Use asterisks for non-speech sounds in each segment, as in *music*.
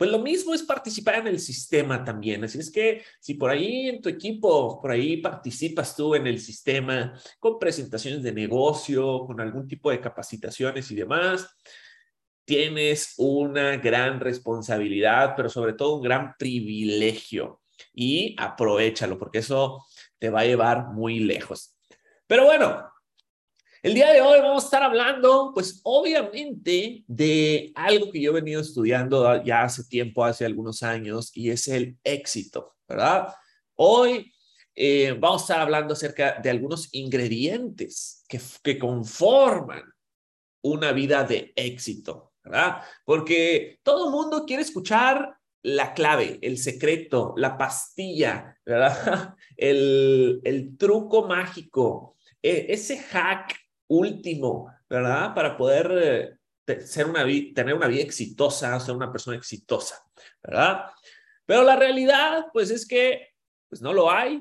pues lo mismo es participar en el sistema también. Así es que si por ahí en tu equipo, por ahí participas tú en el sistema con presentaciones de negocio, con algún tipo de capacitaciones y demás, tienes una gran responsabilidad, pero sobre todo un gran privilegio y aprovechalo porque eso te va a llevar muy lejos. Pero bueno, el día de hoy vamos a estar hablando, pues obviamente, de algo que yo he venido estudiando ya hace tiempo, hace algunos años, y es el éxito, ¿verdad? Hoy eh, vamos a estar hablando acerca de algunos ingredientes que, conforman una vida de éxito, ¿verdad? Porque todo el mundo quiere escuchar la clave, el secreto, la pastilla, ¿verdad? *laughs* El, el truco mágico, e, ese hack último, ¿verdad? Para poder eh, ser una tener una vida exitosa, ser una persona exitosa, ¿verdad? Pero la realidad, pues es que pues no lo hay,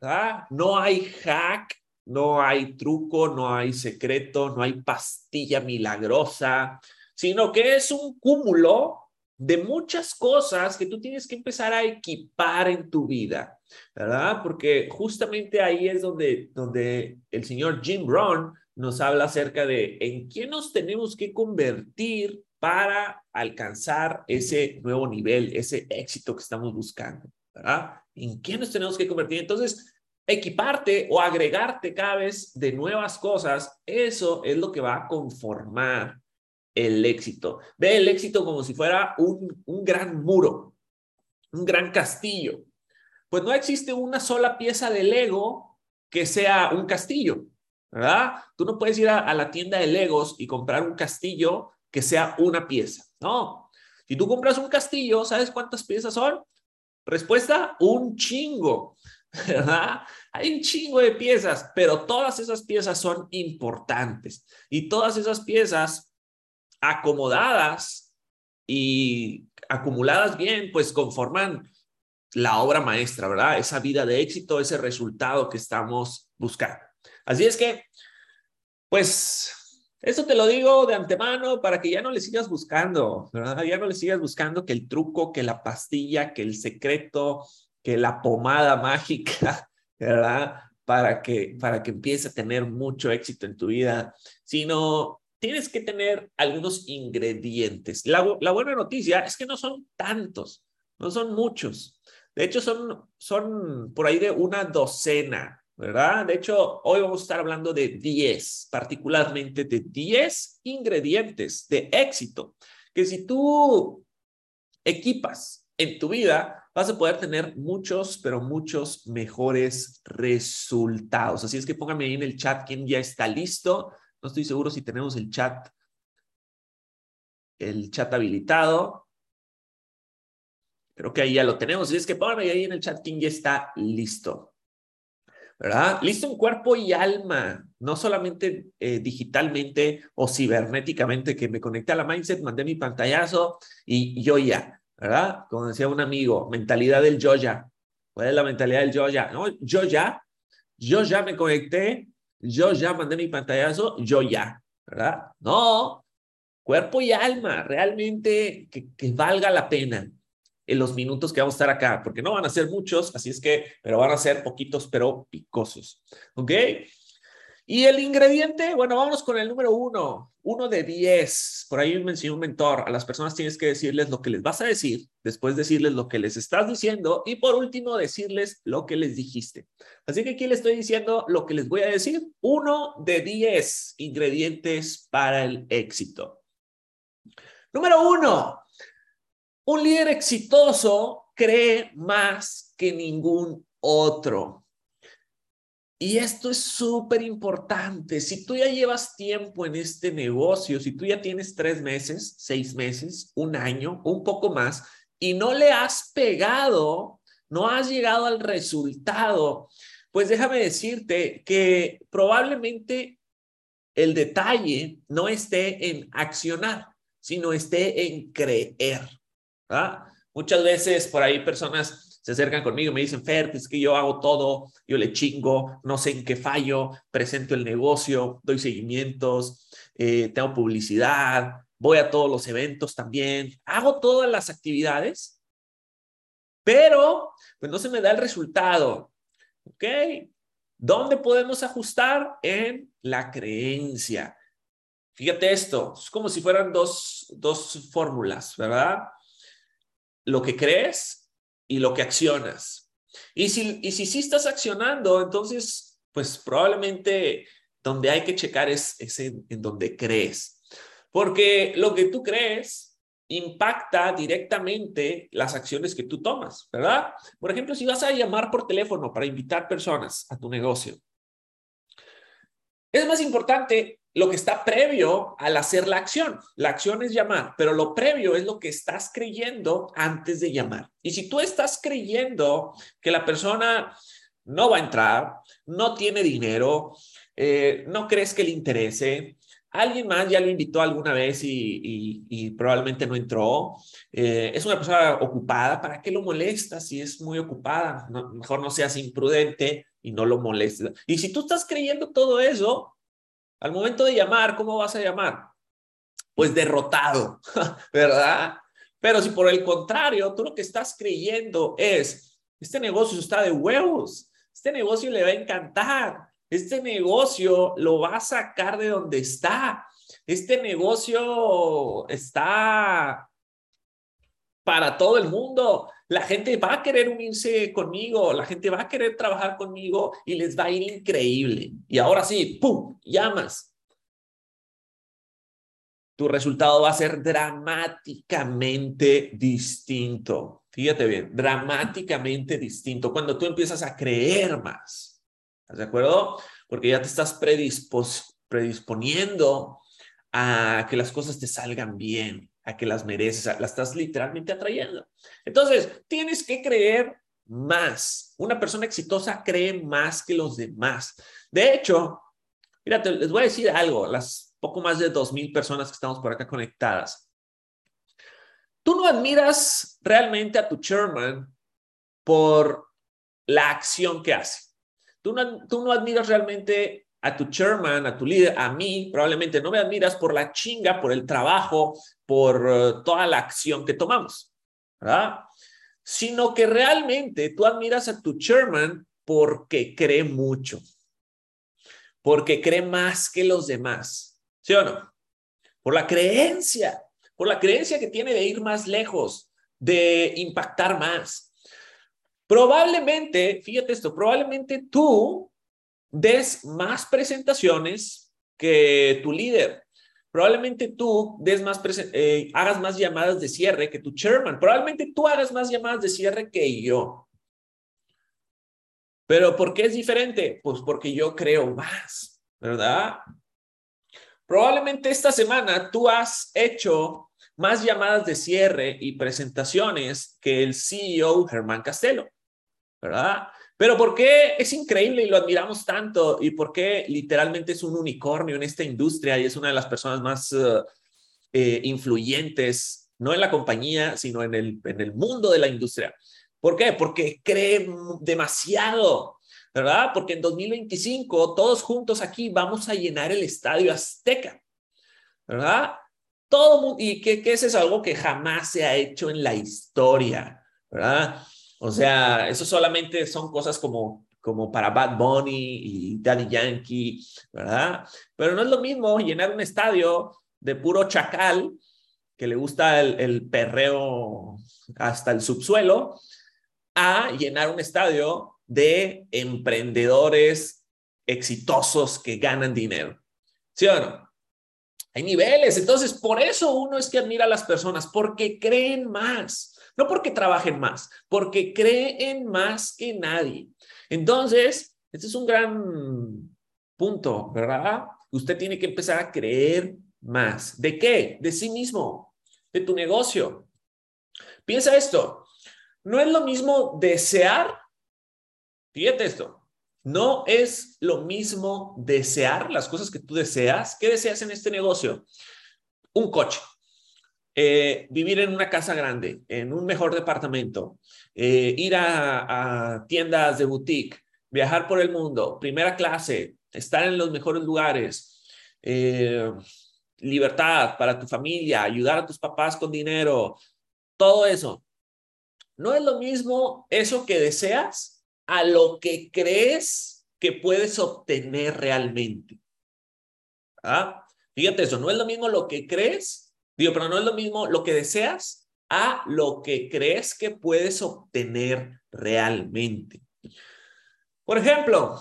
¿verdad? No hay hack, no hay truco, no hay secreto, no hay pastilla milagrosa, sino que es un cúmulo de muchas cosas que tú tienes que empezar a equipar en tu vida, ¿verdad? Porque justamente ahí es donde, donde el señor Jim Brown nos habla acerca de en quién nos tenemos que convertir para alcanzar ese nuevo nivel, ese éxito que estamos buscando, ¿verdad? ¿En quién nos tenemos que convertir? Entonces, equiparte o agregarte cada vez de nuevas cosas, eso es lo que va a conformar el éxito. Ve el éxito como si fuera un, un gran muro, un gran castillo. Pues no existe una sola pieza de Lego que sea un castillo. ¿Verdad? Tú no puedes ir a, la tienda de Legos y comprar un castillo que sea una pieza. No. Si tú compras un castillo, ¿sabes cuántas piezas son? Respuesta, un chingo. *laughs* ¿verdad? Hay un chingo de piezas, pero todas esas piezas son importantes y todas esas piezas acomodadas y acumuladas bien, pues conforman la obra maestra, ¿verdad? Esa vida de éxito, ese resultado que estamos buscando. Así es que, pues, eso te lo digo de antemano para que ya no le sigas buscando, ¿verdad? Ya no le sigas buscando que el truco, que la pastilla, que el secreto, que la pomada mágica, *laughs* ¿verdad? Para que, para que empiece a tener mucho éxito en tu vida, sino tienes que tener algunos ingredientes. La, la buena noticia es que no son tantos, no son muchos. De hecho, son, son por ahí de una docena ¿verdad? De hecho, hoy vamos a estar hablando de 10, particularmente de 10 ingredientes de éxito, que si tú equipas en tu vida, vas a poder tener muchos, pero muchos mejores resultados. Así es que póngame ahí en el chat quién ya está listo. No estoy seguro si tenemos el chat, el chat habilitado. Creo que ahí ya lo tenemos. Así es que póngame ahí en el chat quién ya está listo. ¿Verdad? Listo en cuerpo y alma, no solamente eh, digitalmente o cibernéticamente, que me conecté a la mindset, mandé mi pantallazo y yo ya, ¿verdad? Como decía un amigo, mentalidad del yo ya. ¿Cuál es la mentalidad del yo ya? No, yo ya, yo ya me conecté, yo ya mandé mi pantallazo, yo ya, ¿verdad? No, cuerpo y alma, realmente que, que valga la pena en los minutos que vamos a estar acá, porque no van a ser muchos, así es que, pero van a ser poquitos, pero picosos. ¿Ok? Y el ingrediente, bueno, vamos con el número uno, uno de diez. Por ahí me un mentor, a las personas tienes que decirles lo que les vas a decir, después decirles lo que les estás diciendo y por último decirles lo que les dijiste. Así que aquí les estoy diciendo lo que les voy a decir, uno de diez ingredientes para el éxito. Número uno, un líder exitoso cree más que ningún otro. Y esto es súper importante. Si tú ya llevas tiempo en este negocio, si tú ya tienes tres meses, seis meses, un año, un poco más, y no le has pegado, no has llegado al resultado, pues déjame decirte que probablemente el detalle no esté en accionar, sino esté en creer. Muchas veces por ahí personas se acercan conmigo y me dicen, Fer, es que yo hago todo, yo le chingo, no sé en qué fallo, presento el negocio, doy seguimientos, eh, tengo publicidad, voy a todos los eventos también, hago todas las actividades, pero pues no se me da el resultado. ¿Ok? ¿Dónde podemos ajustar? En la creencia. Fíjate esto, es como si fueran dos, dos fórmulas, ¿verdad? Lo que crees y lo que accionas. Y si, y si sí estás accionando, entonces, pues probablemente donde hay que checar es, en, en donde crees. Porque lo que tú crees impacta directamente las acciones que tú tomas, ¿verdad? Por ejemplo, si vas a llamar por teléfono para invitar personas a tu negocio, es más importante lo que está previo al hacer la acción. La acción es llamar, pero lo previo es lo que estás creyendo antes de llamar. Y si tú estás creyendo que la persona no va a entrar, no tiene dinero, eh, no crees que le interese, alguien más ya lo invitó alguna vez y, probablemente no entró, eh, es una persona ocupada, ¿para qué lo molesta si es muy ocupada? mejor no seas imprudente y no lo molestes. Y si tú estás creyendo todo eso, al momento de llamar, ¿cómo vas a llamar? Pues derrotado, *laughs* ¿verdad? Pero si por el contrario, tú lo que estás creyendo es, este negocio está de huevos, este negocio le va a encantar, este negocio lo va a sacar de donde está, este negocio está para todo el mundo. La gente va a querer unirse conmigo, la gente va a querer trabajar conmigo y les va a ir increíble. Y ahora sí, ¡pum! Llamas. Tu resultado va a ser dramáticamente distinto. Fíjate bien, dramáticamente distinto cuando tú empiezas a creer más. ¿Estás de acuerdo? Porque ya te estás predisponiendo a que las cosas te salgan bien a que las mereces, la estás literalmente atrayendo. Entonces, tienes que creer más. Una persona exitosa cree más que los demás. De hecho, fíjate, les voy a decir algo, las poco más de dos mil personas que estamos por acá conectadas. Tú no admiras realmente a tu chairman por la acción que hace. Tú no, tú no admiras realmente a tu chairman, a tu líder, a mí, probablemente no me admiras por la chinga, por el trabajo, por eh, toda la acción que tomamos, ¿verdad? Sino que realmente tú admiras a tu chairman porque cree mucho, porque cree más que los demás, ¿sí o no? Por la creencia, por la creencia que tiene de ir más lejos, de impactar más. Probablemente, fíjate esto, probablemente tú des más presentaciones que tu líder. Probablemente tú des más eh, hagas más llamadas de cierre que tu chairman. Probablemente tú hagas más llamadas de cierre que yo. Pero ¿por qué es diferente? Pues porque yo creo más, ¿verdad? Probablemente esta semana tú has hecho más llamadas de cierre y presentaciones que el CEO Germán Castelo, ¿verdad? Pero ¿por qué es increíble y lo admiramos tanto? ¿Y por qué literalmente es un unicornio en esta industria y es una de las personas más eh, eh, influyentes, no en la compañía, sino en el, en el mundo de la industria? ¿Por qué? Porque cree demasiado, ¿verdad? Porque en 2025 todos juntos aquí vamos a llenar el estadio Azteca, ¿verdad? Todo y que, que eso es algo que jamás se ha hecho en la historia, ¿verdad? O sea, eso solamente son cosas como, como para Bad Bunny y Daddy Yankee, ¿verdad? Pero no es lo mismo llenar un estadio de puro chacal que le gusta el, el perreo hasta el subsuelo, a llenar un estadio de emprendedores exitosos que ganan dinero. ¿Sí o no? Hay niveles. Entonces, por eso uno es que admira a las personas, porque creen más. No porque trabajen más, porque creen más que nadie. Entonces, este es un gran punto, ¿verdad? Usted tiene que empezar a creer más. ¿De qué? De sí mismo, de tu negocio. Piensa esto, no es lo mismo desear, fíjate esto, no es lo mismo desear las cosas que tú deseas. ¿Qué deseas en este negocio? Un coche. Eh, vivir en una casa grande, en un mejor departamento, eh, ir a, tiendas de boutique, viajar por el mundo, primera clase, estar en los mejores lugares, eh, libertad para tu familia, ayudar a tus papás con dinero, todo eso. No es lo mismo eso que deseas a lo que crees que puedes obtener realmente. ¿Ah? Fíjate eso, no es lo mismo lo que crees, digo, pero no es lo mismo lo que deseas a lo que crees que puedes obtener realmente. Por ejemplo,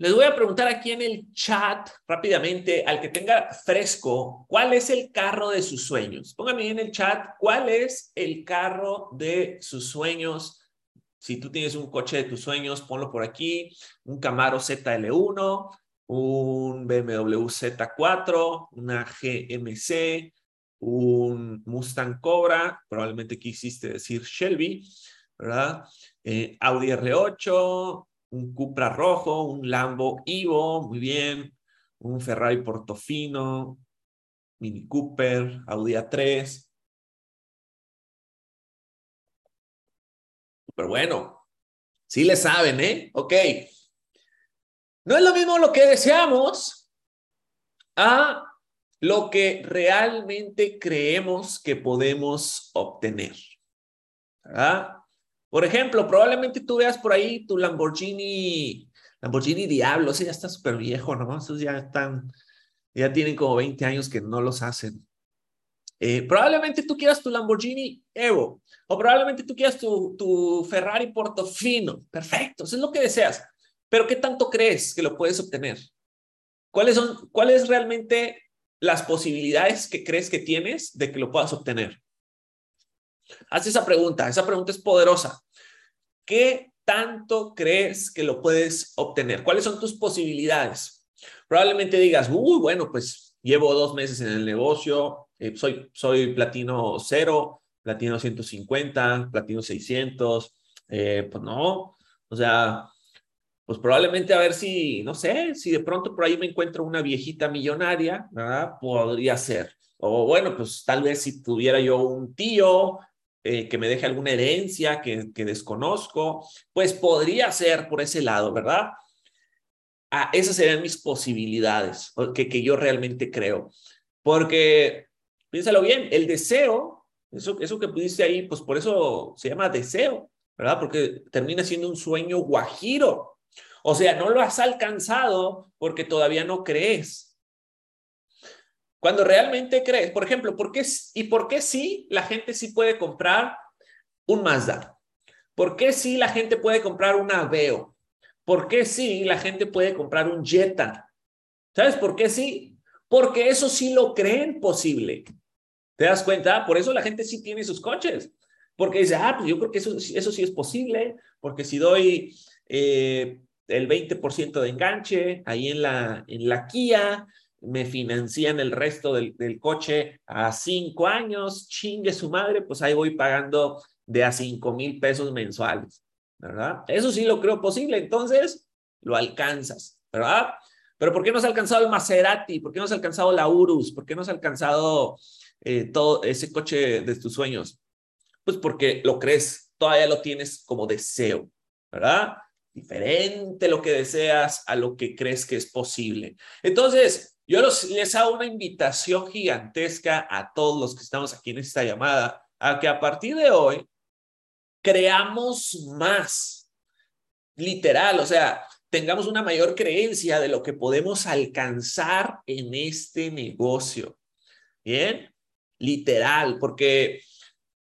les voy a preguntar aquí en el chat rápidamente al que tenga fresco, ¿cuál es el carro de sus sueños? Póngame en el chat, ¿cuál es el carro de sus sueños? Si tú tienes un coche de tus sueños, ponlo por aquí, un Camaro ZL1, un BMW Z4, una GMC, un Mustang Cobra, probablemente quisiste decir Shelby, ¿verdad? Eh, Audi R8, un Cupra rojo, un Lambo Ivo, muy bien, un Ferrari Portofino, Mini Cooper, Audi A3. Pero bueno, sí le saben, ¿eh? Ok. No es lo mismo lo que deseamos a lo que realmente creemos que podemos obtener. ¿verdad? Por ejemplo, probablemente tú veas por ahí tu Lamborghini, Lamborghini Diablo, ese ya está súper viejo, ¿no? Esos ya están, ya tienen como 20 años que no los hacen. Eh, probablemente tú quieras tu Lamborghini Evo, o probablemente tú quieras tu, tu Ferrari Portofino. Perfecto, eso es lo que deseas. Pero ¿qué tanto crees que lo puedes obtener? ¿Cuáles son, cuáles realmente las posibilidades que crees que tienes de que lo puedas obtener? Haz esa pregunta, esa pregunta es poderosa. ¿Qué tanto crees que lo puedes obtener? ¿Cuáles son tus posibilidades? Probablemente digas, uy, bueno, pues llevo dos meses en el negocio, eh, soy, soy platino cero, platino 150, platino 600, eh, pues no, o sea, pues probablemente a ver si, no sé, si de pronto por ahí me encuentro una viejita millonaria, ¿verdad? Podría ser. O bueno, pues tal vez si tuviera yo un tío eh, que me deje alguna herencia que, que, desconozco, pues podría ser por ese lado, ¿verdad? Ah, esas serían mis posibilidades, que, que yo realmente creo. Porque, piénsalo bien, el deseo, eso, eso que pudiste ahí, pues por eso se llama deseo, ¿verdad? Porque termina siendo un sueño guajiro. O sea, no lo has alcanzado porque todavía no crees. Cuando realmente crees, por ejemplo, ¿por qué, ¿y por qué sí la gente sí puede comprar un Mazda? ¿Por qué sí la gente puede comprar un Aveo? ¿Por qué sí la gente puede comprar un Jetta? ¿Sabes por qué sí? Porque eso sí lo creen posible. ¿Te das cuenta? Por eso la gente sí tiene sus coches. Porque dice, ah, pues yo creo que eso, eso sí es posible, porque si doy eh, el 20% de enganche ahí en la, en la Kia, me financian el resto del, coche a cinco años, chingue su madre, pues ahí voy pagando de a cinco mil pesos mensuales, ¿verdad? Eso sí lo creo posible, entonces lo alcanzas, ¿verdad? Pero ¿por qué no has alcanzado el Maserati? ¿Por qué no has alcanzado la Urus? ¿Por qué no has alcanzado eh, todo ese coche de tus sueños? Pues porque lo crees, todavía lo tienes como deseo, ¿verdad? Diferente lo que deseas a lo que crees que es posible. Entonces, yo les hago una invitación gigantesca a todos los que estamos aquí en esta llamada a que a partir de hoy creamos más, literal, o sea, tengamos una mayor creencia de lo que podemos alcanzar en este negocio. Bien, literal, porque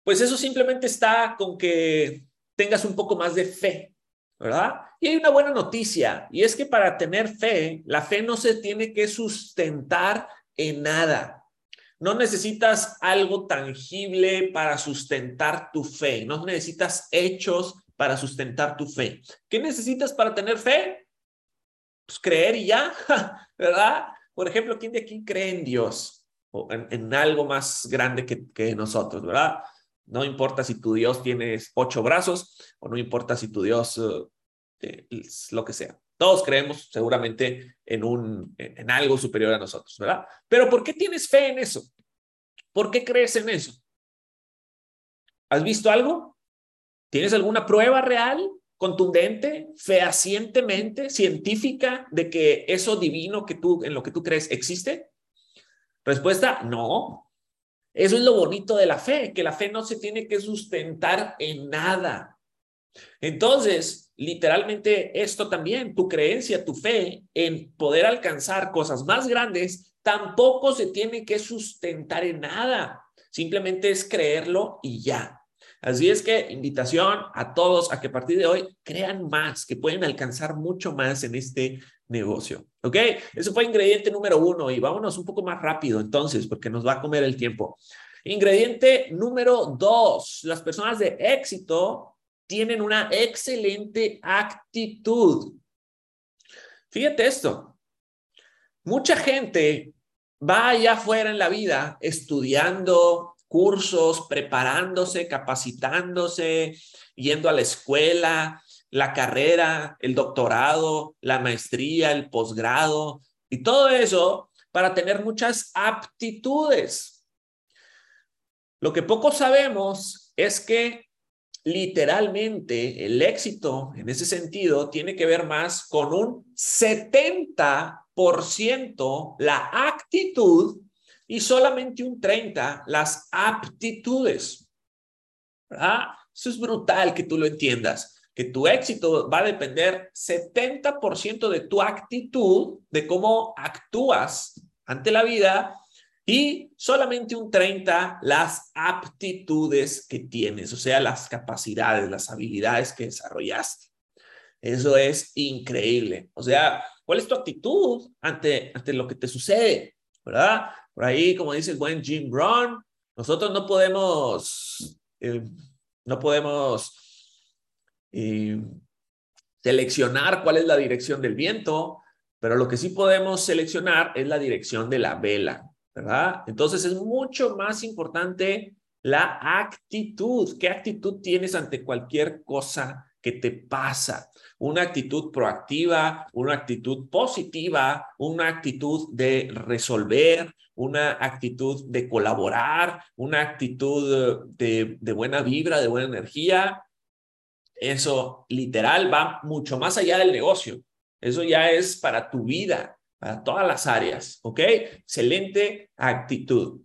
pues eso simplemente está con que tengas un poco más de fe, ¿verdad? Y hay una buena noticia, y es que para tener fe, la fe no se tiene que sustentar en nada. No necesitas algo tangible para sustentar tu fe, no necesitas hechos para sustentar tu fe. ¿Qué necesitas para tener fe? Pues creer y ya, *laughs* ¿verdad? Por ejemplo, ¿quién de aquí cree en Dios o en, algo más grande que, que nosotros, ¿verdad? No importa si tu Dios tiene ocho brazos o no importa si tu Dios eh, es lo que sea. Todos creemos seguramente en, un, en algo superior a nosotros, ¿verdad? Pero ¿por qué tienes fe en eso? ¿Por qué crees en eso? ¿Has visto algo? ¿Tienes alguna prueba real contundente, fehacientemente, científica de que eso divino que tú, en lo que tú crees existe? Respuesta, no. Eso es lo bonito de la fe, que la fe no se tiene que sustentar en nada. Entonces, literalmente esto también, tu creencia, tu fe en poder alcanzar cosas más grandes, tampoco se tiene que sustentar en nada. Simplemente es creerlo y ya. Así es que invitación a todos a que a partir de hoy crean más, que pueden alcanzar mucho más en este negocio. ¿Ok? Eso fue ingrediente número uno y vámonos un poco más rápido entonces, porque nos va a comer el tiempo. Ingrediente número dos, las personas de éxito tienen una excelente actitud. Fíjate esto. Mucha gente va allá afuera en la vida estudiando, cursos, preparándose, capacitándose, yendo a la escuela, la carrera, el doctorado, la maestría, el posgrado y todo eso para tener muchas aptitudes. Lo que poco sabemos es que literalmente el éxito en ese sentido tiene que ver más con un 70% la actitud y solamente un 30 las aptitudes. Eso es brutal que tú lo entiendas, que tu éxito va a depender 70% de tu actitud, de cómo actúas ante la vida y solamente un 30 las aptitudes que tienes, o sea, las capacidades, las habilidades que desarrollaste. Eso es increíble. O sea, ¿cuál es tu actitud ante, ante lo que te sucede? ¿Verdad? Por ahí, como dice el buen Jim Brown, nosotros no podemos, eh, no podemos eh, seleccionar cuál es la dirección del viento, pero lo que sí podemos seleccionar es la dirección de la vela, ¿verdad? Entonces es mucho más importante la actitud. ¿Qué actitud tienes ante cualquier cosa que te pasa? Una actitud proactiva, una actitud positiva, una actitud de resolver, una actitud de colaborar, una actitud de, de buena vibra, de buena energía. Eso literal va mucho más allá del negocio. Eso ya es para tu vida, para todas las áreas, ¿ok? Excelente actitud.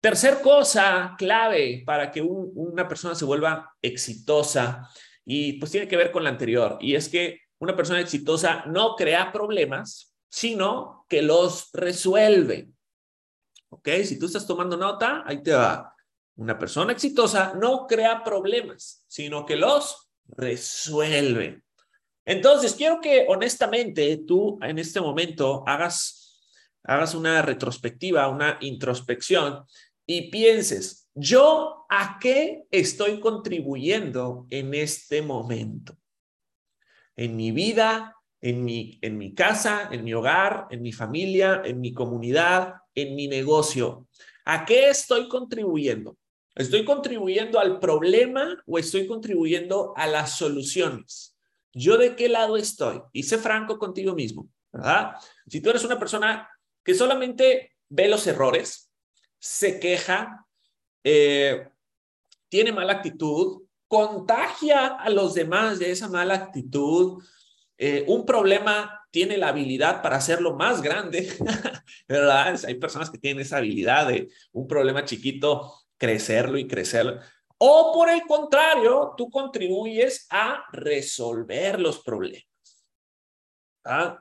Tercer cosa clave para que una persona se vuelva exitosa y pues tiene que ver con la anterior y es que una persona exitosa no crea problemas, sino que los resuelve. ¿Ok? Si tú estás tomando nota, ahí te va. Una persona exitosa no crea problemas, sino que los resuelve. Entonces, quiero que honestamente tú en este momento hagas, hagas una retrospectiva, una introspección y pienses, ¿yo a qué estoy contribuyendo en este momento? En mi vida, en mi, en mi casa, en mi hogar, en mi familia, en mi comunidad, en mi negocio. ¿A qué estoy contribuyendo? ¿Estoy contribuyendo al problema o estoy contribuyendo a las soluciones? ¿Yo de qué lado estoy? Y sé franco contigo mismo, ¿verdad? Si tú eres una persona que solamente ve los errores, se queja, eh, tiene mala actitud, contagia a los demás de esa mala actitud, eh, un problema tiene la habilidad para hacerlo más grande, *laughs* ¿verdad? Hay personas que tienen esa habilidad de un problema chiquito, crecerlo y crecerlo. O por el contrario, tú contribuyes a resolver los problemas. ¿Ah?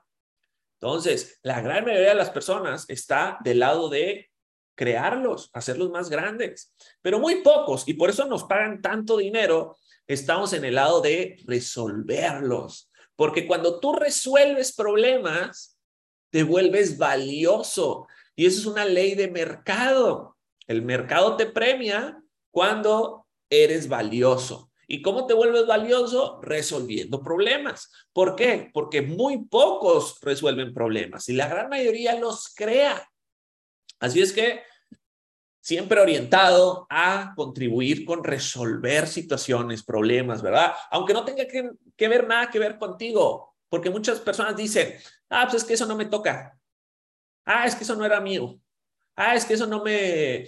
Entonces, la gran mayoría de las personas está del lado de crearlos, hacerlos más grandes, pero muy pocos, y por eso nos pagan tanto dinero, estamos en el lado de resolverlos. Porque cuando tú resuelves problemas, te vuelves valioso. Y eso es una ley de mercado. El mercado te premia cuando eres valioso. ¿Y cómo te vuelves valioso? Resolviendo problemas. ¿Por qué? Porque muy pocos resuelven problemas y la gran mayoría los crea. Así es que siempre orientado a contribuir con resolver situaciones, problemas, ¿verdad? Aunque no tenga que, ver nada que ver contigo, porque muchas personas dicen, ah, pues es que eso no me toca, ah, es que eso no era mío, ah, es que eso no me,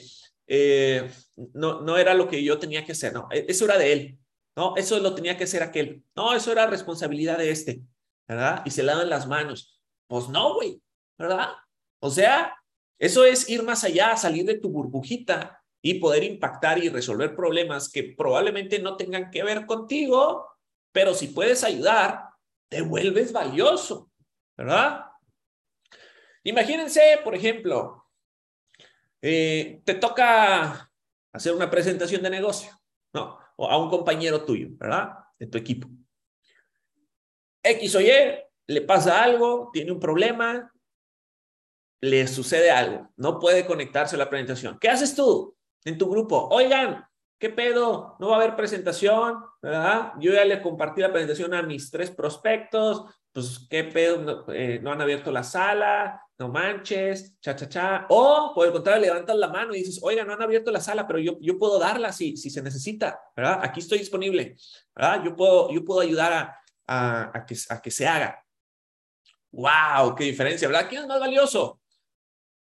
eh, no, no era lo que yo tenía que hacer, no, e, eso era de él, No, eso lo tenía que hacer aquel. No, eso era responsabilidad de este, ¿verdad? Y se lavan las manos. Pues no, güey, ¿verdad? O sea, eso es ir más allá, salir de tu burbujita y poder impactar y resolver problemas que probablemente no tengan que ver contigo, pero si puedes ayudar, te vuelves valioso, ¿verdad? Imagínense, por ejemplo, eh, te toca hacer una presentación de negocio, ¿no? O a un compañero tuyo, ¿verdad? De tu equipo. X o Y, le pasa algo, tiene un problema, le sucede algo, no puede conectarse a la presentación. ¿Qué haces tú en tu grupo? Oigan, ¿qué pedo? No va a haber presentación, ¿verdad? Yo ya le compartí la presentación a mis tres prospectos, pues qué pedo, no, eh, no han abierto la sala, no manches, cha, cha, cha. O por el contrario, levantas la mano y dices, oiga, no han abierto la sala, pero yo, yo puedo darla si, si se necesita, ¿verdad? Aquí estoy disponible, ¿verdad? Yo puedo, yo puedo ayudar a, a, a, que, a que se haga. ¡Wow! ¡Qué diferencia! ¿Verdad? ¿Quién es más valioso?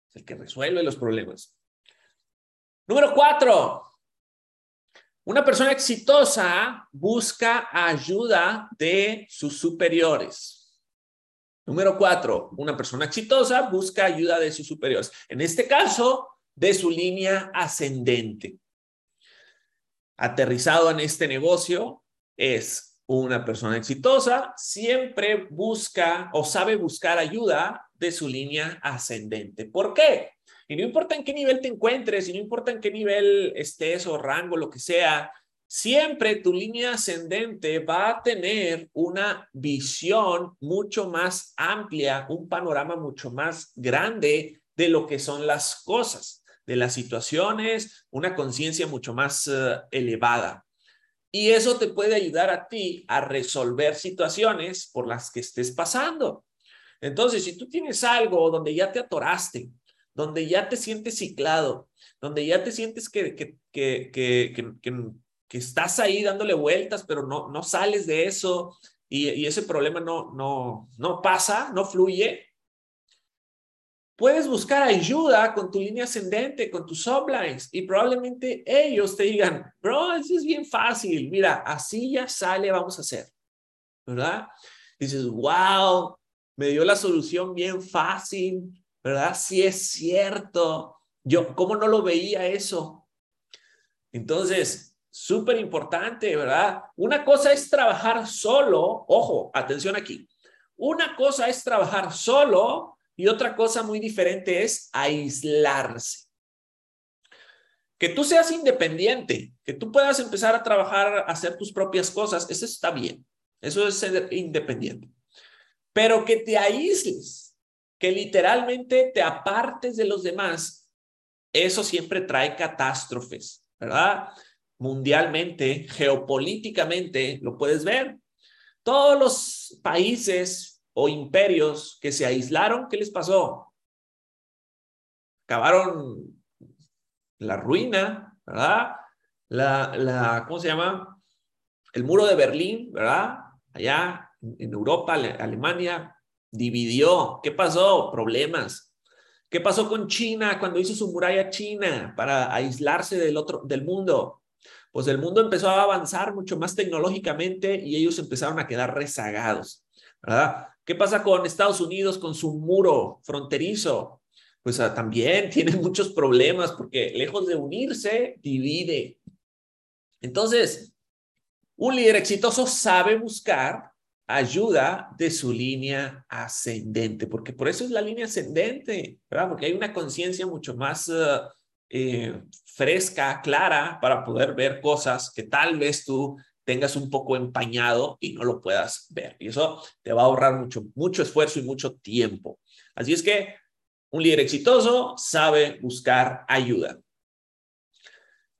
Es el que resuelve los problemas. Número cuatro. Una persona exitosa busca ayuda de sus superiores. Número cuatro, una persona exitosa busca ayuda de sus superiores. En este caso, de su línea ascendente. Aterrizado en este negocio es una persona exitosa, siempre busca o sabe buscar ayuda de su línea ascendente. ¿Por qué? Y no importa en qué nivel te encuentres, y no importa en qué nivel estés o rango, lo que sea, siempre tu línea ascendente va a tener una visión mucho más amplia, un panorama mucho más grande de lo que son las cosas, de las situaciones, una conciencia mucho más uh, elevada. Y eso te puede ayudar a ti a resolver situaciones por las que estés pasando. Entonces, si tú tienes algo donde ya te atoraste, donde ya te sientes ciclado, donde ya te sientes que, que, que, que, que estás ahí dándole vueltas, pero no, no sales de eso y, y ese problema no, no, no pasa, no fluye, puedes buscar ayuda con tu línea ascendente, con tus sublines, y probablemente ellos te digan, bro, eso es bien fácil, mira, así ya sale, vamos a hacer, ¿verdad? Dices, wow, me dio la solución bien fácil, ¿verdad? Sí es cierto, yo, ¿cómo no lo veía eso? Entonces, súper importante, ¿verdad? Una cosa es trabajar solo, ojo, atención aquí. Una cosa es trabajar solo y otra cosa muy diferente es aislarse. Que tú seas independiente, que tú puedas empezar a trabajar, a hacer tus propias cosas, eso está bien. Eso es ser independiente. Pero que te aísles, que literalmente te apartes de los demás, eso siempre trae catástrofes, ¿verdad? mundialmente, geopolíticamente, lo puedes ver. Todos los países o imperios que se aislaron, ¿qué les pasó? Acabaron la ruina, ¿verdad? La, la, ¿cómo se llama? El muro de Berlín, ¿verdad? Allá en Europa, Alemania, dividió. ¿Qué pasó? Problemas. ¿Qué pasó con China cuando hizo su muralla china para aislarse del otro del mundo? pues el mundo empezó a avanzar mucho más tecnológicamente y ellos empezaron a quedar rezagados, ¿verdad? ¿Qué pasa con Estados Unidos con su muro fronterizo? Pues ah, también *laughs* tiene muchos problemas porque lejos de unirse, divide. Entonces, un líder exitoso sabe buscar ayuda de su línea ascendente, porque por eso es la línea ascendente, ¿verdad? Porque hay una conciencia mucho más uh, eh, fresca, clara, para poder ver cosas que tal vez tú tengas un poco empañado y no lo puedas ver. Y eso te va a ahorrar mucho, mucho esfuerzo y mucho tiempo. Así es que un líder exitoso sabe buscar ayuda.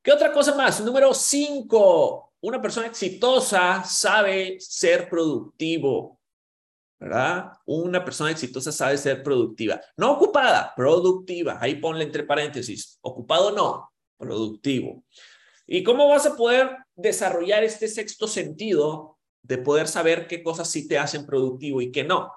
¿Qué otra cosa más? Número cinco, una persona exitosa sabe ser productivo. ¿verdad? Una persona exitosa sabe ser productiva. No ocupada, productiva. Ahí ponle entre paréntesis. Ocupado no, productivo. ¿Y cómo vas a poder desarrollar este sexto sentido de poder saber qué cosas sí te hacen productivo y qué no?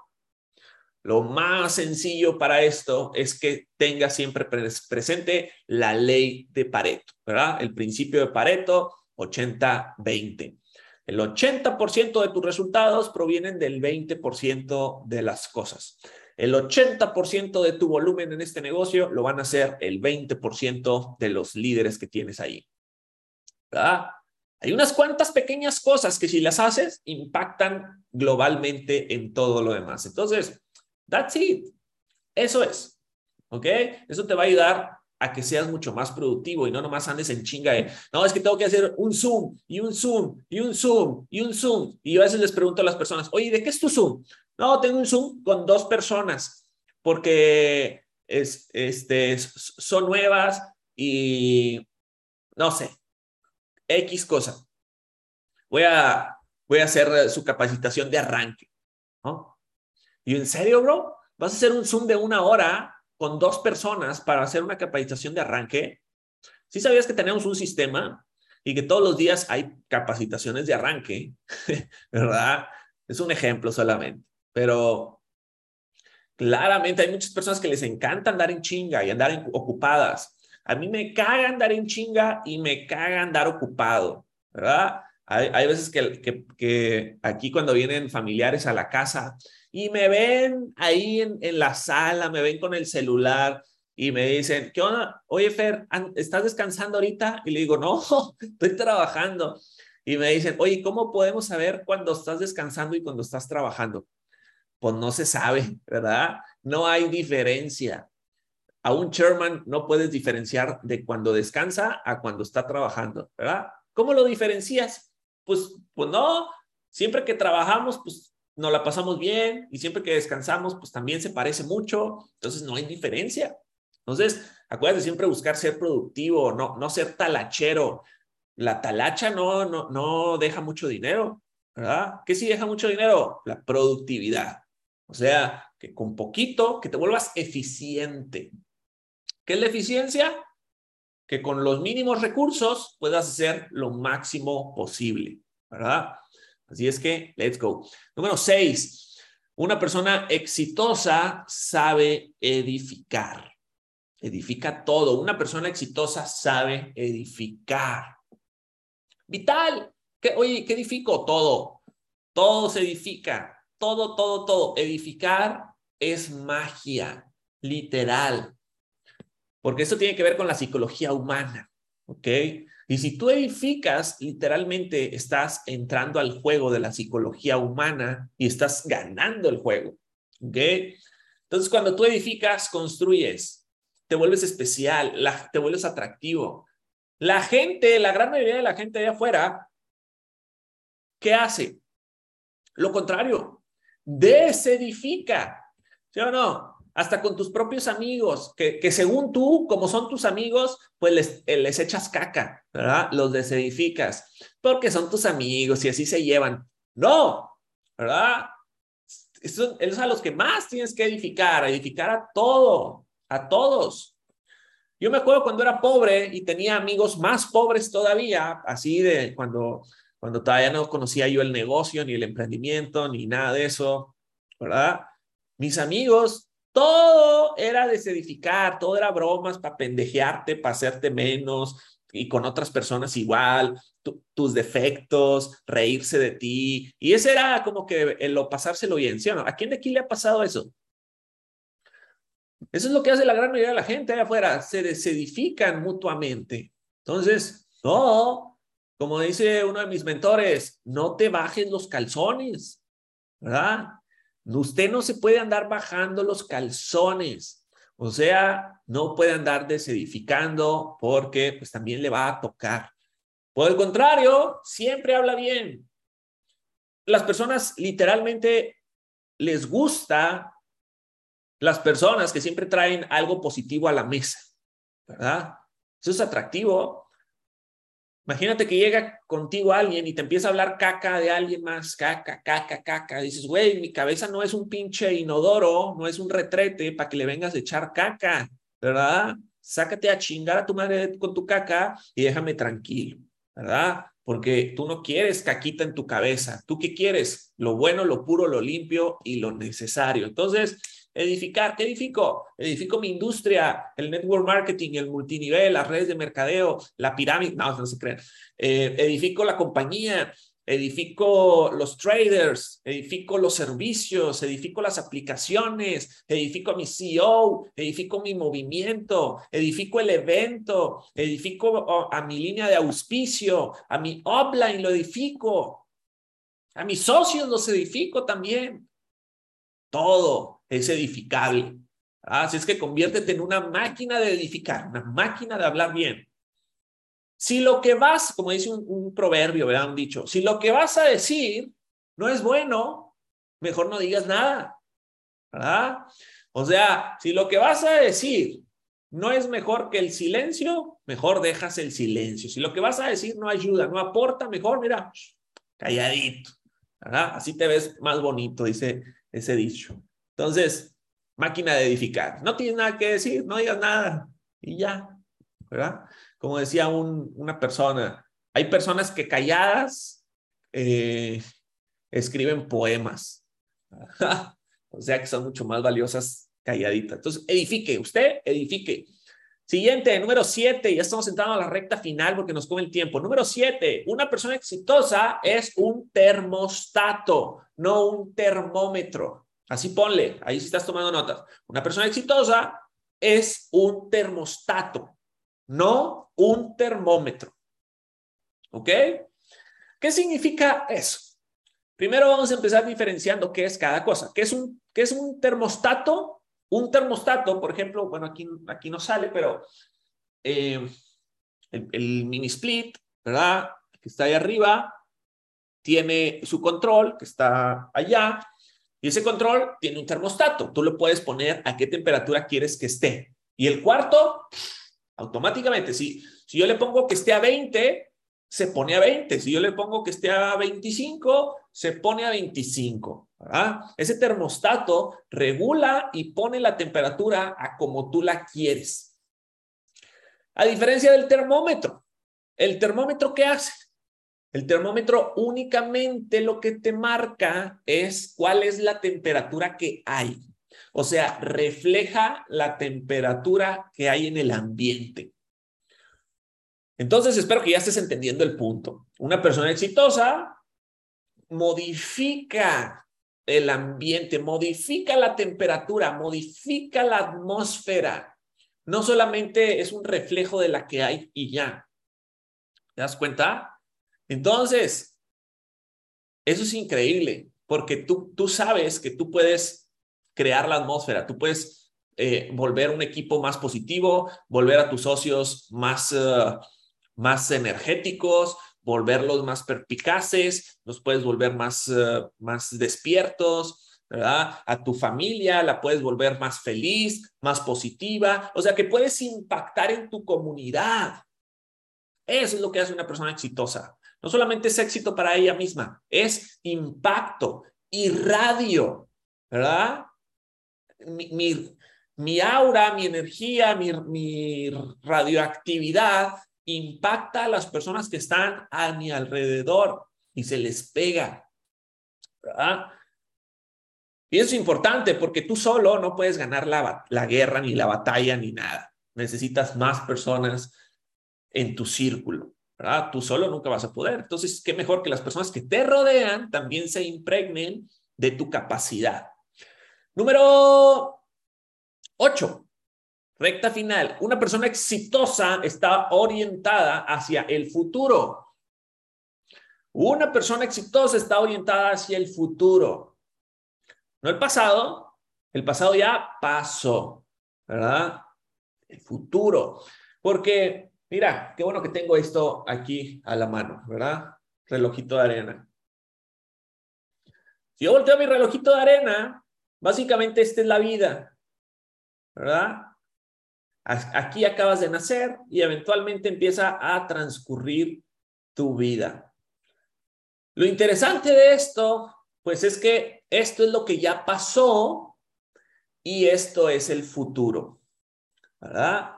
Lo más sencillo para esto es que tenga siempre presente la ley de Pareto, ¿verdad? El principio de Pareto 80-20. El 80% de tus resultados provienen del 20% de las cosas. El 80% de tu volumen en este negocio lo van a hacer el 20% de los líderes que tienes ahí. ¿Verdad? Hay unas cuantas pequeñas cosas que si las haces impactan globalmente en todo lo demás. Entonces, that's it. Eso es. ¿Ok? Eso te va a ayudar a que seas mucho más productivo y no nomás andes en chinga de, no, es que tengo que hacer un Zoom y un Zoom y un Zoom y un Zoom. Y yo a veces les pregunto a las personas, oye, ¿de qué es tu Zoom? No, tengo un Zoom con dos personas porque es, este, son nuevas y no sé, X cosa. Voy a, voy a hacer su capacitación de arranque. ¿no? ¿Y en serio, bro? ¿Vas a hacer un Zoom de una hora con dos personas para hacer una capacitación de arranque? ¿Sí sabías que tenemos un sistema y que todos los días hay capacitaciones de arranque? *laughs* ¿Verdad? Es un ejemplo solamente, pero claramente hay muchas personas que les encanta andar en chinga y andar ocupadas. A mí me caga andar en chinga y me caga andar ocupado, ¿verdad? Hay, veces que, aquí cuando vienen familiares a la casa y me ven ahí en, en la sala, me ven con el celular y me dicen, ¿qué onda? Oye, Fer, ¿estás descansando ahorita? Y le digo, no, *laughs* estoy trabajando. Y me dicen, oye, ¿cómo podemos saber cuando estás descansando y cuando estás trabajando? Pues no se sabe, ¿verdad? No hay diferencia a un chairman no puedes diferenciar de cuando descansa a cuando está trabajando, ¿verdad? ¿Cómo lo diferencias? Pues, pues no, siempre que trabajamos, pues nos la pasamos bien y siempre que descansamos, pues también se parece mucho, entonces no hay diferencia. Entonces, acuérdate siempre buscar ser productivo, no, no ser talachero. La talacha no, no, no deja mucho dinero, ¿verdad? ¿Qué sí deja mucho dinero? La productividad. O sea, que con poquito, que te vuelvas eficiente. ¿Qué es la eficiencia? Que con los mínimos recursos puedas hacer lo máximo posible, ¿verdad? Así es que, let's go. Número seis, una persona exitosa sabe edificar. Edifica todo. Una persona exitosa sabe edificar. Vital. ¿Qué, oye, ¿qué edifico? Todo. Todo se edifica. Todo, todo, todo. Edificar es magia, literal porque eso tiene que ver con la psicología humana, ¿ok? Y si tú edificas, literalmente estás entrando al juego de la psicología humana y estás ganando el juego, ¿ok? Entonces, cuando tú edificas, construyes, te vuelves especial, te vuelves atractivo. La gente, la gran mayoría de la gente de afuera, ¿qué hace? Lo contrario, desedifica, ¿sí o no? Hasta con tus propios amigos, que, que según tú, como son tus amigos, pues les, eh, les echas caca, ¿verdad? Los desedificas, porque son tus amigos y así se llevan. No, ¿verdad? Son a los que más tienes que edificar, edificar a todo, a todos. Yo me acuerdo cuando era pobre y tenía amigos más pobres todavía, así de cuando, cuando todavía no conocía yo el negocio, ni el emprendimiento, ni nada de eso, ¿verdad? Mis amigos todo era desedificar, todo era bromas para pendejearte, para hacerte menos y con otras personas igual, tus defectos, reírse de ti. Y ese era como que lo pasárselo bien, ¿sí? ¿A quién de aquí le ha pasado eso? Eso es lo que hace la gran mayoría de la gente allá afuera, se desedifican mutuamente. Entonces, no, como dice uno de mis mentores, no te bajes los calzones, ¿verdad? Usted no se puede andar bajando los calzones. O sea, no puede andar desedificando porque pues también le va a tocar. Por el contrario, siempre habla bien. Las personas literalmente les gusta las personas que siempre traen algo positivo a la mesa, ¿verdad? Eso es atractivo. Imagínate que llega contigo alguien y te empieza a hablar caca de alguien más, caca, caca, caca. Dices, güey, mi cabeza no es un pinche inodoro, no es un retrete para que le vengas a echar caca, ¿verdad? Sácate a chingar a tu madre con tu caca y déjame tranquilo, ¿verdad? Porque tú no quieres caquita en tu cabeza. ¿Tú qué quieres? Lo bueno, lo puro, lo limpio y lo necesario. Entonces, Edificar, ¿qué edifico? Edifico mi industria, el network marketing, el multinivel, las redes de mercadeo, la pirámide, no, no se crean. Eh, edifico la compañía, edifico los traders, edifico los servicios, edifico las aplicaciones, edifico a mi CEO, edifico mi movimiento, edifico el evento, edifico oh, a mi línea de auspicio, a mi offline lo edifico, a mis socios los edifico también. Todo es edificable. Así es que conviértete en una máquina de edificar, una máquina de hablar bien. Si lo que vas, como dice un, proverbio, ¿verdad? Un dicho, si lo que vas a decir no es bueno, mejor no digas nada, ¿verdad? O sea, si lo que vas a decir no es mejor que el silencio, mejor dejas el silencio. Si lo que vas a decir no ayuda, no aporta, mejor, mira, calladito, ¿verdad? Así te ves más bonito, dice ese dicho. Entonces, máquina de edificar. No tienes nada que decir, no digas nada y ya, ¿verdad? como decía una persona, hay personas que calladas eh, escriben poemas. *laughs* o sea que son mucho más valiosas calladitas. Entonces, edifique, usted edifique. Siguiente, número siete, ya estamos entrando a la recta final porque nos come el tiempo. Número siete, una persona exitosa es un termostato, no un termómetro. Así ponle, ahí estás tomando notas. Una persona exitosa es un termostato, no un termómetro. ¿Ok? ¿Qué significa eso? Primero vamos a empezar diferenciando qué es cada cosa. ¿Qué es un, es un termostato? Un termostato, por ejemplo, bueno, aquí, aquí no sale, pero eh, el, el mini split, ¿verdad? Que está ahí arriba, tiene su control, que está allá, y ese control tiene un termostato. Tú lo puedes poner a qué temperatura quieres que esté. Y el cuarto, automáticamente. Si, si yo le pongo que esté a 20, se pone a 20. Si yo le pongo que esté a 25, se pone a 25. Ese termostato regula y pone la temperatura a como tú la quieres. A diferencia del termómetro. ¿El termómetro qué hace? El termómetro únicamente lo que te marca es cuál es la temperatura que hay. O sea, refleja la temperatura que hay en el ambiente. Entonces, espero que ya estés entendiendo el punto. Una persona exitosa modifica el ambiente, modifica la temperatura, modifica la atmósfera. No solamente es un reflejo de la que hay y ya. ¿Te das cuenta? Entonces, eso es increíble, porque tú, tú sabes que tú puedes crear la atmósfera. Tú puedes eh, volver un equipo más positivo, volver a tus socios más, eh, más energéticos, volverlos más perpicaces, los puedes volver más, eh, más despiertos, ¿verdad? A tu familia la puedes volver más feliz, más positiva, o sea que puedes impactar en tu comunidad. Eso es lo que hace una persona exitosa. No solamente es éxito para ella misma, es impacto, y radio, ¿verdad? mi, aura, mi energía, mi, radioactividad impacta a las personas que están a mi alrededor y se les pega. Y eso es importante porque tú solo no puedes ganar la guerra, ni la batalla, ni nada. Necesitas más personas en tu círculo. ¿Verdad? Tú solo nunca vas a poder. Entonces, qué mejor que las personas que te rodean también se impregnen de tu capacidad. Número 8. Recta final. Una persona exitosa está orientada hacia el futuro. Una persona exitosa está orientada hacia el futuro. No el pasado. El pasado ya pasó, ¿verdad? El futuro. Porque, mira, qué bueno que tengo esto aquí a la mano, ¿verdad? Relojito de arena. Si yo volteo mi relojito de arena, Básicamente esta es la vida, ¿verdad? Aquí acabas de nacer y eventualmente empieza a transcurrir tu vida. Lo interesante de esto, pues es que esto es lo que ya pasó y esto es el futuro, ¿verdad?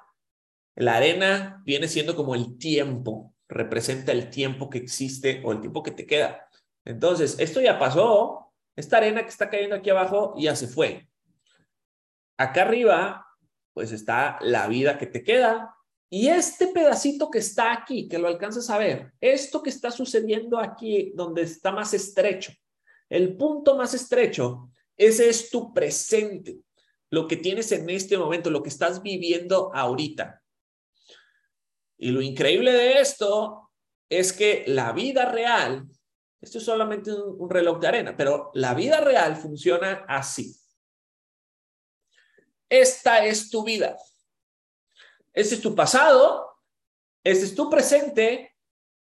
La arena viene siendo como el tiempo, representa el tiempo que existe o el tiempo que te queda. Entonces, esto ya pasó, esta arena que está cayendo aquí abajo ya se fue. acá arriba, pues está la vida que te queda. Y este pedacito que está aquí, que lo alcanzas a ver, esto que está sucediendo aquí, donde está más estrecho, el punto más estrecho, ese es tu presente, lo que tienes en este momento, lo que estás viviendo ahorita. Y lo increíble de esto es que la vida real, esto es solamente un, reloj de arena, pero la vida real funciona así. Esta es tu vida. Este es tu pasado, este es tu presente,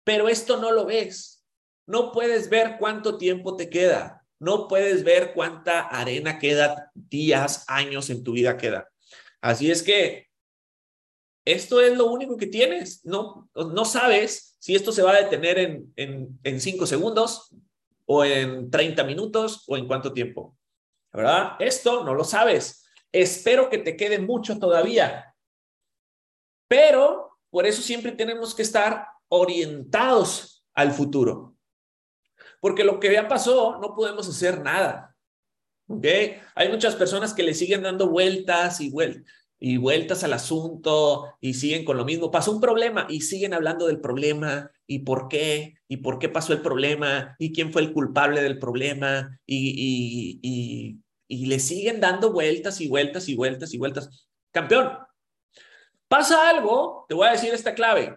pero esto no lo ves. No puedes ver cuánto tiempo te queda. No puedes ver cuánta arena queda, días, años en tu vida queda. Así es que esto es lo único que tienes. No, no sabes si esto se va a detener en, en, cinco segundos o en 30 minutos o en cuánto tiempo. ¿Verdad? Esto no lo sabes. Espero que te quede mucho todavía. Pero por eso siempre tenemos que estar orientados al futuro. Porque lo que ya pasó, no podemos hacer nada. ¿Ok? Hay muchas personas que le siguen dando vueltas y vueltas y vueltas al asunto y siguen con lo mismo. Pasó un problema y siguen hablando del problema y por qué y por qué pasó el problema y quién fue el culpable del problema y, y, y, le siguen dando vueltas y vueltas y vueltas y vueltas. Campeón, pasa algo, te voy a decir esta clave.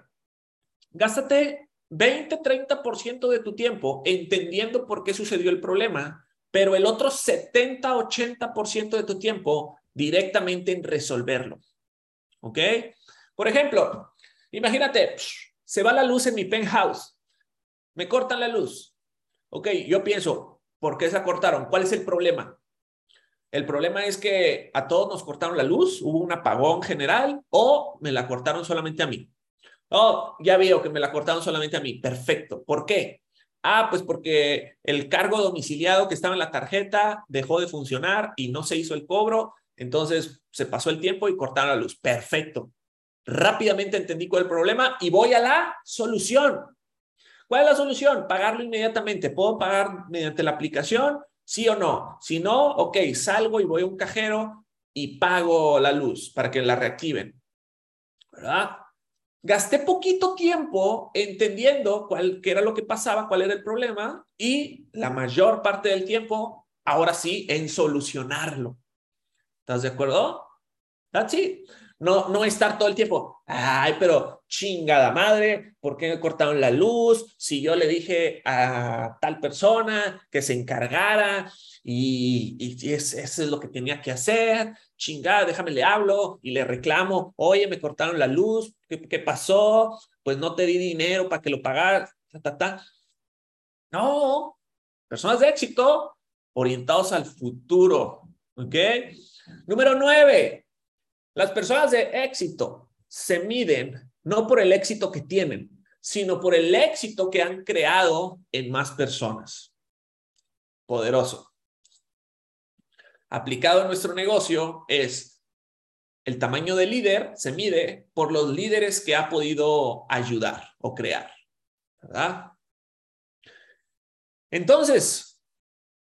Gástate 20, 30% de tu tiempo entendiendo por qué sucedió el problema, pero el otro 70, 80% de tu tiempo directamente en resolverlo. ¿Ok? Por ejemplo, imagínate, se va la luz en mi penthouse, me cortan la luz. Ok, yo pienso, ¿por qué se cortaron? ¿Cuál es el problema? El problema es que a todos nos cortaron la luz, hubo un apagón general o me la cortaron solamente a mí. Oh, ya veo que me la cortaron solamente a mí. Perfecto. ¿Por qué? Ah, pues porque el cargo domiciliado que estaba en la tarjeta dejó de funcionar y no se hizo el cobro entonces se pasó el tiempo y cortaron la luz. Perfecto. Rápidamente entendí cuál es el problema y voy a la solución. ¿Cuál es la solución? Pagarlo inmediatamente. ¿Puedo pagar mediante la aplicación? ¿Sí o no? Si no, ok, salgo y voy a un cajero y pago la luz para que la reactiven. ¿Verdad? Gasté poquito tiempo entendiendo cuál qué era lo que pasaba, cuál era el problema y la mayor parte del tiempo, ahora sí, en solucionarlo. ¿Estás de acuerdo? That's it. No, no estar todo el tiempo, ay, pero chingada madre, ¿por qué me cortaron la luz? Si yo le dije a tal persona que se encargara y, y eso es lo que tenía que hacer, chingada, déjame le hablo y le reclamo, oye, me cortaron la luz, ¿qué, qué pasó? Pues no te di dinero para que lo pagaras, ta, ta, ta. No, personas de éxito orientados al futuro, ¿ok? Número nueve, las personas de éxito se miden no por el éxito que tienen, sino por el éxito que han creado en más personas. Poderoso. Aplicado en nuestro negocio es el tamaño del líder se mide por los líderes que ha podido ayudar o crear. ¿Verdad? Entonces,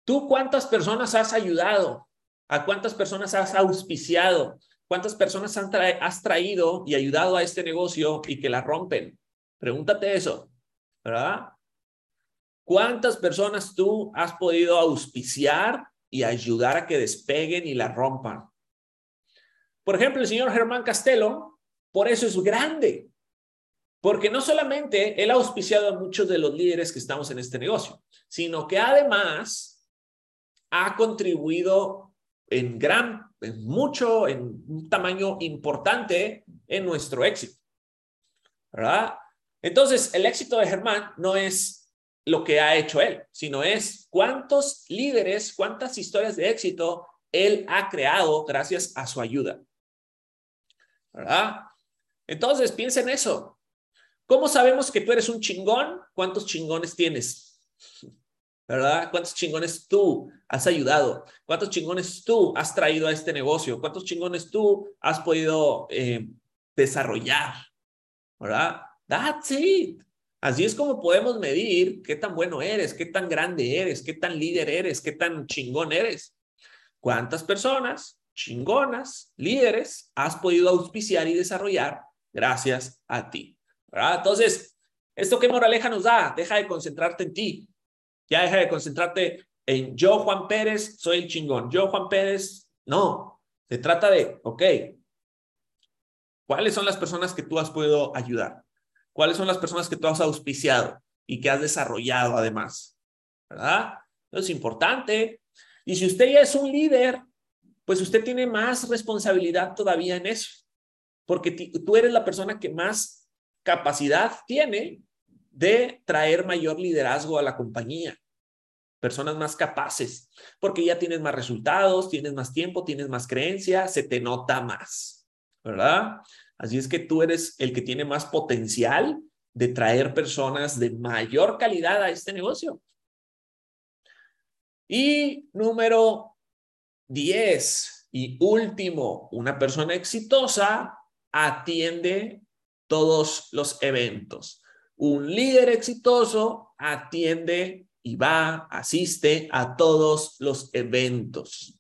¿tú cuántas personas has ayudado? ¿A cuántas personas has auspiciado? ¿Cuántas personas has traído y ayudado a este negocio y que la rompen? Pregúntate eso, ¿verdad? ¿Cuántas personas tú has podido auspiciar y ayudar a que despeguen y la rompan? Por ejemplo, el señor Germán Castelo, por eso es grande, porque no solamente él ha auspiciado a muchos de los líderes que estamos en este negocio, sino que además ha contribuido en gran, en mucho, en un tamaño importante en nuestro éxito. ¿Verdad? Entonces, el éxito de Germán no es lo que ha hecho él, sino es cuántos líderes, cuántas historias de éxito él ha creado gracias a su ayuda. ¿Verdad? Entonces, piensa en eso. ¿Cómo sabemos que tú eres un chingón? ¿Cuántos chingones tienes? ¿Verdad? ¿Cuántos chingones tú has ayudado? ¿Cuántos chingones tú has traído a este negocio? ¿Cuántos chingones tú has podido eh, desarrollar? ¿Verdad? That's it. Así es como podemos medir qué tan bueno eres, qué tan grande eres, qué tan líder eres, qué tan chingón eres. ¿Cuántas personas chingonas, líderes, has podido auspiciar y desarrollar gracias a ti. ¿verdad? Entonces, ¿esto qué moraleja nos da? Deja de concentrarte en ti. Ya deja de concentrarte en yo, Juan Pérez, soy el chingón. Yo, Juan Pérez, no. Se trata de, ok, ¿cuáles son las personas que tú has podido ayudar? ¿Cuáles son las personas que tú has auspiciado y que has desarrollado además? ¿Verdad? Eso es importante. Y si usted ya es un líder, pues usted tiene más responsabilidad todavía en eso, porque tú eres la persona que más capacidad tiene de traer mayor liderazgo a la compañía. Personas más capaces, porque ya tienes más resultados, tienes más tiempo, tienes más creencia, se te nota más, ¿verdad? Así es que tú eres el que tiene más potencial de traer personas de mayor calidad a este negocio. Y número 10 y último, una persona exitosa atiende todos los eventos. Un líder exitoso atiende y va, asiste a todos los eventos.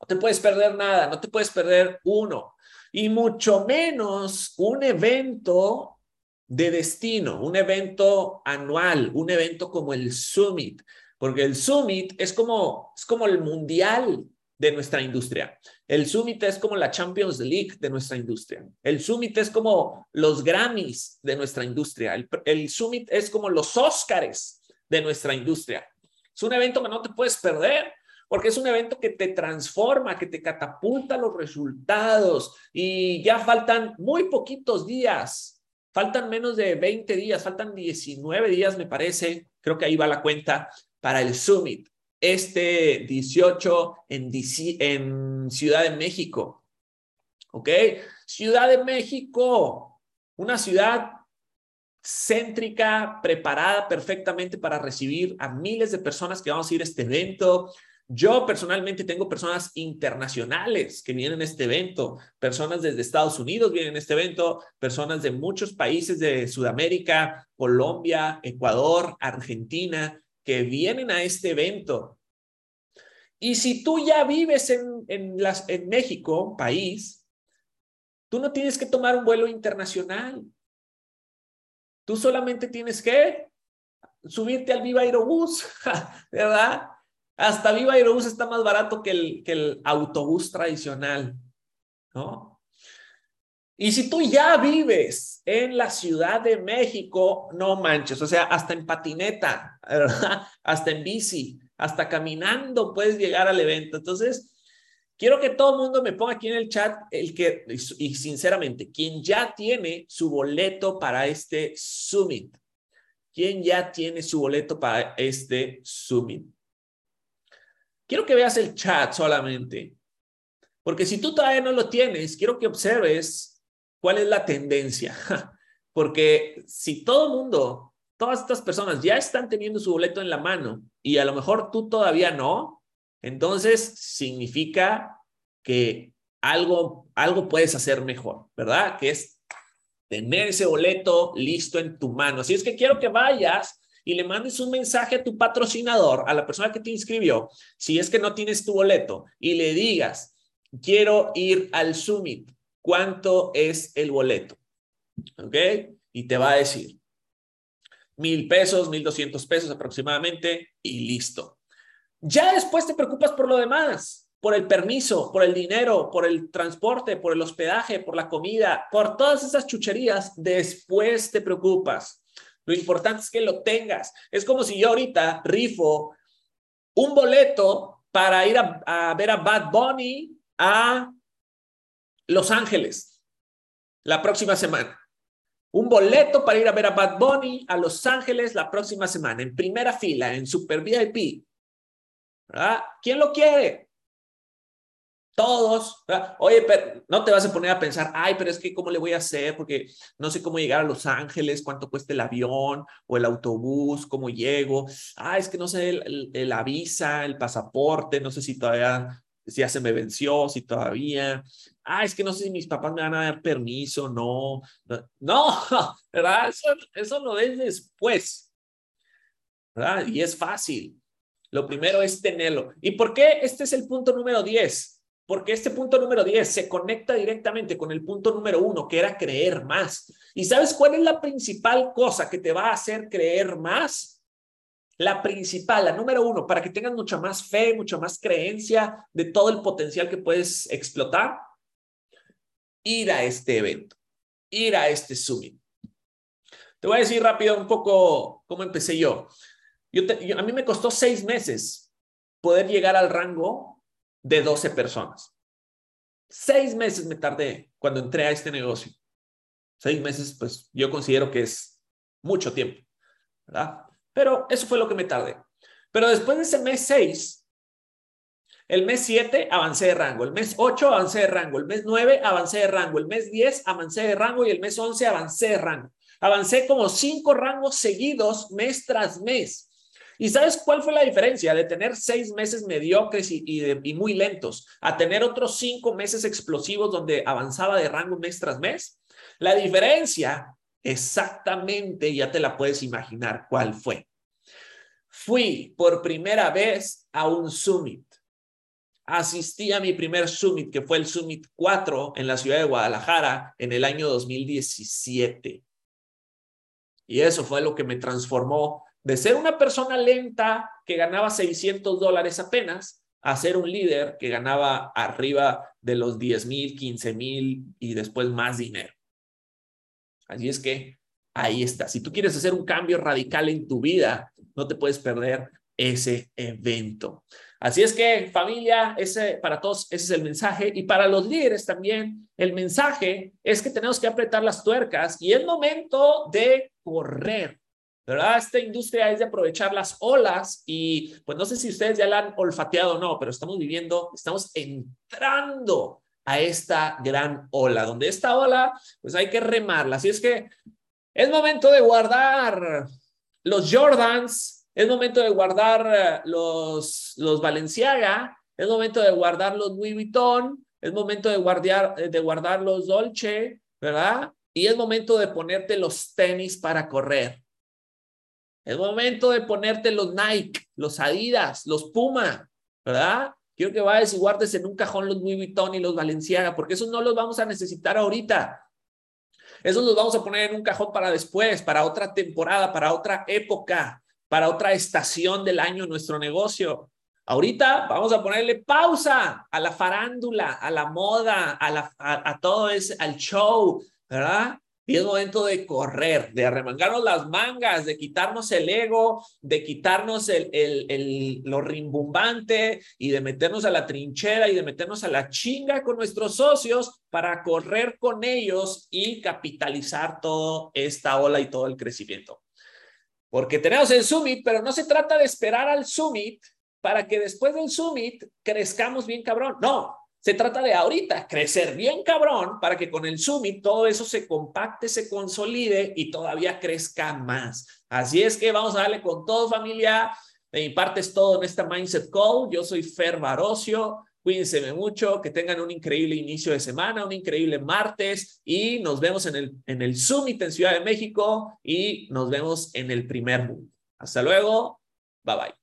No te puedes perder nada, no te puedes perder uno, y mucho menos un evento de destino, un evento anual, un evento como el Summit, porque el Summit es como, es como el mundial de nuestra industria. El Summit es como la Champions League de nuestra industria. El Summit es como los Grammys de nuestra industria. El, Summit es como los Oscars de nuestra industria. Es un evento que no te puedes perder porque es un evento que te transforma, que te catapulta los resultados y ya faltan muy poquitos días. Faltan menos de 20 días, faltan 19 días, me parece. Creo que ahí va la cuenta para el Summit, este 18 en, en Ciudad de México. ¿Ok? Ciudad de México, una ciudad céntrica, preparada perfectamente para recibir a miles de personas que vamos a ir a este evento. Yo personalmente tengo personas internacionales que vienen a este evento, personas desde Estados Unidos vienen a este evento, personas de muchos países de Sudamérica, Colombia, Ecuador, Argentina, que vienen a este evento. Y si tú ya vives en, en, México, país, tú no tienes que tomar un vuelo internacional. Tú solamente tienes que subirte al Viva Aerobús, *laughs* ¿verdad? Hasta Viva Aerobús está más barato que el, que el autobús tradicional, ¿no? Y si tú ya vives en la Ciudad de México, no manches, o sea, hasta en patineta, *laughs* ¿verdad? Hasta en bici, hasta caminando puedes llegar al evento. Entonces, quiero que todo el mundo me ponga aquí en el chat el que, y sinceramente, quien ya tiene su boleto para este summit, ¿quién ya tiene su boleto para este summit? Quiero que veas el chat solamente, porque si tú todavía no lo tienes, quiero que observes ¿Cuál es la tendencia? *laughs* Porque si todo el mundo, todas estas personas ya están teniendo su boleto en la mano y a lo mejor tú todavía no, entonces significa que algo, algo puedes hacer mejor, ¿verdad? Que es tener ese boleto listo en tu mano. Así es que quiero que vayas y le mandes un mensaje a tu patrocinador, a la persona que te inscribió, si es que no tienes tu boleto, y le digas, quiero ir al Summit cuánto es el boleto. ¿Ok? Y te va a decir mil pesos, mil doscientos pesos aproximadamente y listo. Ya después te preocupas por lo demás, por el permiso, por el dinero, por el transporte, por el hospedaje, por la comida, por todas esas chucherías. Después te preocupas. Lo importante es que lo tengas. Es como si yo ahorita rifo un boleto para ir a, a ver a Bad Bunny a los Ángeles la próxima semana. Un boleto para ir a ver a Bad Bunny a Los Ángeles la próxima semana, en primera fila, en Super VIP. ¿Verdad? ¿Quién lo quiere? Todos. Oye, pero no te vas a poner a pensar, ay, pero es que cómo le voy a hacer porque no sé cómo llegar a Los Ángeles, cuánto cuesta el avión o el autobús, cómo llego. Ah, es que no sé la visa, el pasaporte, no sé si todavía si ya se me venció, si todavía, ah, es que no sé si mis papás me van a dar permiso, no, no, *laughs* ¿verdad? Eso, eso lo ves después, ¿verdad? Y es fácil. Lo primero es tenerlo. ¿Y por qué este es el punto número 10? porque este punto número 10 se conecta directamente con el punto número 1, que era creer más. ¿Y sabes cuál es la principal cosa que te va a hacer creer más? La principal, la número uno, para que tengas mucha más fe, mucha más creencia de todo el potencial que puedes explotar, ir a este evento, ir a este summit. Te voy a decir rápido un poco cómo empecé yo. A mí me costó seis meses poder llegar al rango de 12 personas. Seis meses me tardé cuando entré a este negocio. Seis meses, pues yo considero que es mucho tiempo, ¿verdad? Pero eso fue lo que me tardé. Pero después de ese mes seis, el mes siete avancé de rango, el mes ocho avancé de rango, el mes nueve avancé de rango, el mes diez avancé de rango y el mes once avancé de rango. Avancé como cinco rangos seguidos mes tras mes. ¿Y sabes cuál fue la diferencia de tener seis meses mediocres y, muy lentos a tener otros cinco meses explosivos donde avanzaba de rango mes tras mes? La diferencia exactamente, ya te la puedes imaginar cuál fue. Fui por primera vez a un summit. Asistí a mi primer summit, que fue el Summit 4 en la ciudad de Guadalajara en el año 2017. Y eso fue lo que me transformó de ser una persona lenta que ganaba 600 dólares apenas a ser un líder que ganaba arriba de los 10 mil, 15 mil y después más dinero. Así es que ahí está. Si tú quieres hacer un cambio radical en tu vida, no te puedes perder ese evento. Así es que familia, ese para todos ese es el mensaje y para los líderes también el mensaje es que tenemos que apretar las tuercas y es momento de correr. ¿Verdad? Esta industria es de aprovechar las olas y pues no sé si ustedes ya la han olfateado o no, pero estamos viviendo, estamos entrando a esta gran ola, donde esta ola pues hay que remarla. Así es que es momento de guardar los Jordans, es momento de guardar los, los Balenciaga, es momento de guardar los Louis Vuitton, es momento de guardar, de guardar los Dolce, ¿verdad? Y es momento de ponerte los tenis para correr. Es momento de ponerte los Nike, los Adidas, los Puma, ¿verdad? Quiero que vayas y guardes en un cajón los Louis Vuitton y los Valenciaga, porque esos no los vamos a necesitar ahorita. Esos los vamos a poner en un cajón para después, para otra temporada, para otra época, para otra estación del año en nuestro negocio. Ahorita vamos a ponerle pausa a la farándula, a la moda, a, la, a todo ese, al show, ¿verdad? Y es momento de correr, de arremangarnos las mangas, de quitarnos el ego, de quitarnos el, el, el, lo rimbombante y de meternos a la trinchera y de meternos a la chinga con nuestros socios para correr con ellos y capitalizar toda esta ola y todo el crecimiento. Porque tenemos el summit, pero no se trata de esperar al summit para que después del summit crezcamos bien cabrón. No, se trata de ahorita crecer bien cabrón para que con el Summit todo eso se compacte, se consolide y todavía crezca más. Así es que vamos a darle con todo familia. De mi es todo en esta Mindset Call. Yo soy Fer Barocio. Cuídense mucho, que tengan un increíble inicio de semana, un increíble martes y nos vemos en el, en el Summit en Ciudad de México y nos vemos en el primer mundo. Hasta luego. Bye bye.